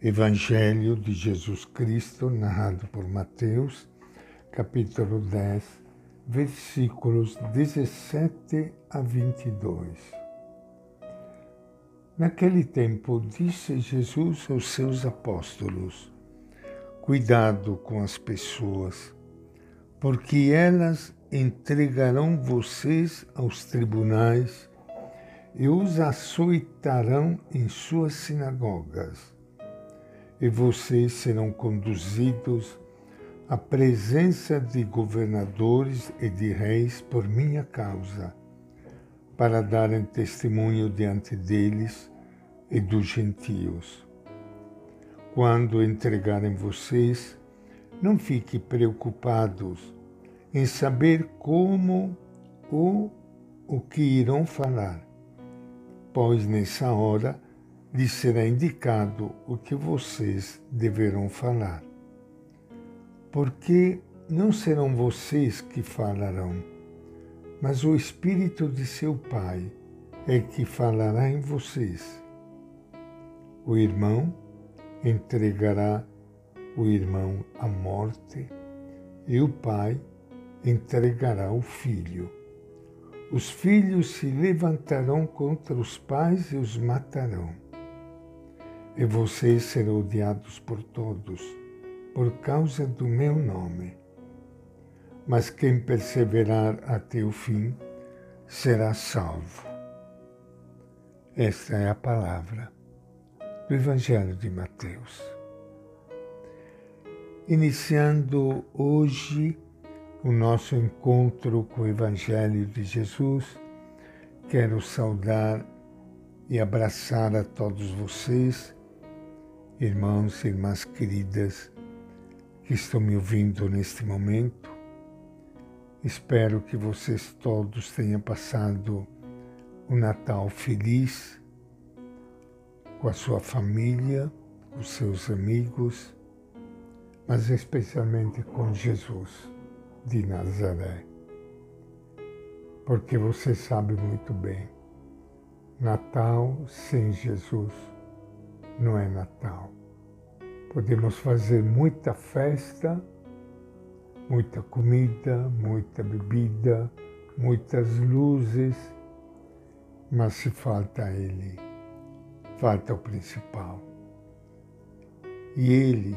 Evangelho de Jesus Cristo, narrado por Mateus, capítulo 10, versículos 17 a 22. Naquele tempo, disse Jesus aos seus apóstolos: Cuidado com as pessoas, porque elas entregarão vocês aos tribunais e os açoitarão em suas sinagogas e vocês serão conduzidos à presença de governadores e de reis por minha causa, para darem testemunho diante deles e dos gentios. Quando entregarem vocês, não fiquem preocupados em saber como ou o que irão falar, pois nessa hora lhes será indicado o que vocês deverão falar. Porque não serão vocês que falarão, mas o Espírito de seu Pai é que falará em vocês. O irmão entregará o irmão à morte e o pai entregará o filho. Os filhos se levantarão contra os pais e os matarão e vocês serão odiados por todos, por causa do meu nome. Mas quem perseverar até o fim será salvo. Esta é a palavra do Evangelho de Mateus. Iniciando hoje o nosso encontro com o Evangelho de Jesus, quero saudar e abraçar a todos vocês irmãos e irmãs queridas que estão me ouvindo neste momento. Espero que vocês todos tenham passado um Natal feliz com a sua família, com seus amigos, mas especialmente com Jesus de Nazaré. Porque você sabe muito bem, Natal sem Jesus não é Natal. Podemos fazer muita festa, muita comida, muita bebida, muitas luzes, mas se falta Ele, falta o principal. E Ele,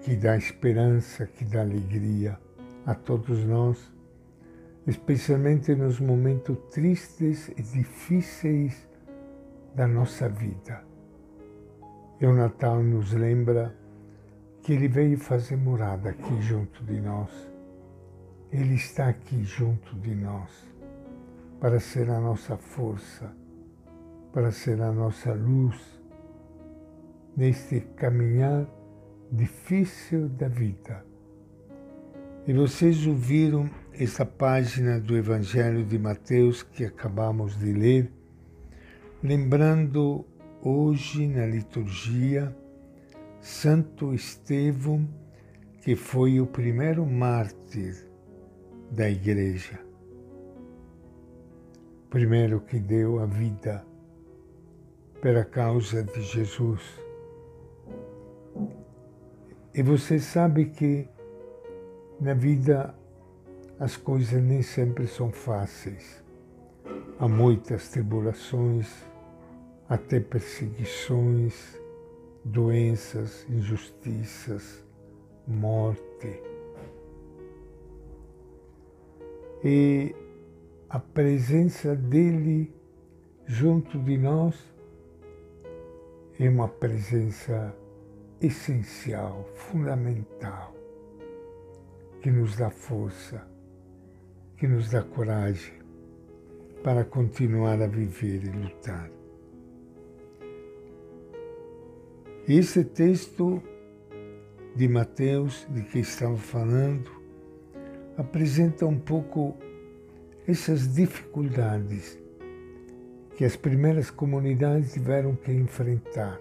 que dá esperança, que dá alegria a todos nós, especialmente nos momentos tristes e difíceis da nossa vida e o Natal nos lembra que Ele veio fazer morada aqui junto de nós. Ele está aqui junto de nós para ser a nossa força, para ser a nossa luz neste caminhar difícil da vida. E vocês ouviram essa página do Evangelho de Mateus que acabamos de ler, lembrando hoje na liturgia Santo Estevão, que foi o primeiro mártir da Igreja, primeiro que deu a vida pela causa de Jesus. E você sabe que na vida as coisas nem sempre são fáceis. Há muitas tribulações, até perseguições, doenças, injustiças, morte. E a presença dele junto de nós é uma presença essencial, fundamental, que nos dá força, que nos dá coragem para continuar a viver e lutar. Esse texto de Mateus, de que estava falando, apresenta um pouco essas dificuldades que as primeiras comunidades tiveram que enfrentar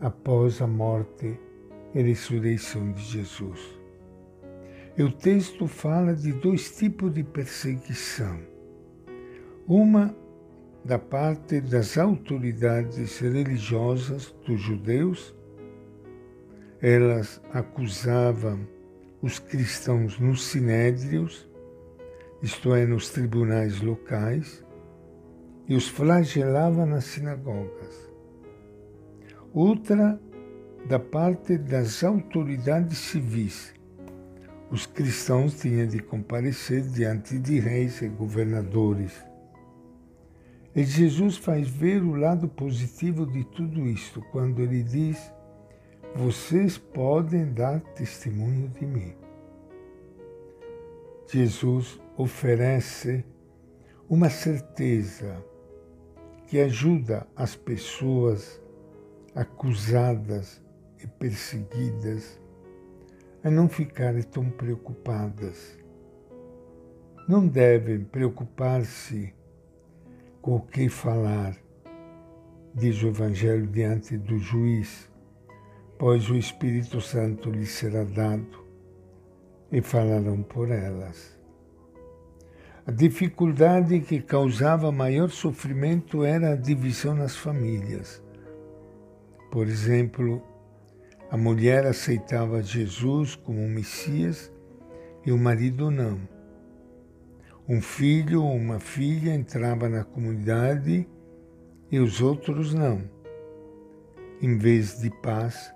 após a morte e ressurreição de Jesus. E o texto fala de dois tipos de perseguição. Uma da parte das autoridades religiosas dos judeus. Elas acusavam os cristãos nos sinédrios, isto é, nos tribunais locais, e os flagelavam nas sinagogas. Outra da parte das autoridades civis. Os cristãos tinham de comparecer diante de reis e governadores. E Jesus faz ver o lado positivo de tudo isto quando ele diz: Vocês podem dar testemunho de mim. Jesus oferece uma certeza que ajuda as pessoas acusadas e perseguidas a não ficarem tão preocupadas. Não devem preocupar-se com o que falar, diz o Evangelho diante do juiz, pois o Espírito Santo lhes será dado e falarão por elas. A dificuldade que causava maior sofrimento era a divisão nas famílias. Por exemplo, a mulher aceitava Jesus como Messias e o marido não. Um filho ou uma filha entrava na comunidade e os outros não. Em vez de paz,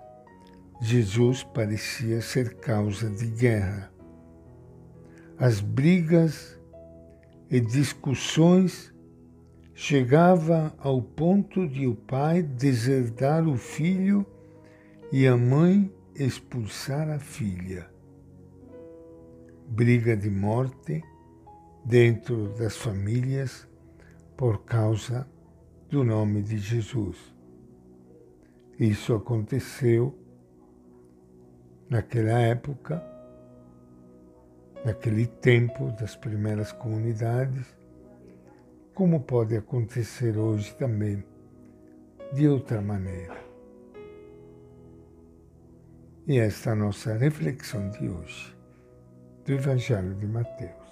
Jesus parecia ser causa de guerra. As brigas e discussões chegava ao ponto de o pai deserdar o filho e a mãe expulsar a filha. Briga de morte dentro das famílias por causa do nome de Jesus. Isso aconteceu naquela época naquele tempo das primeiras comunidades, como pode acontecer hoje também de outra maneira. E esta é a nossa reflexão de hoje, do Evangelho de Mateus.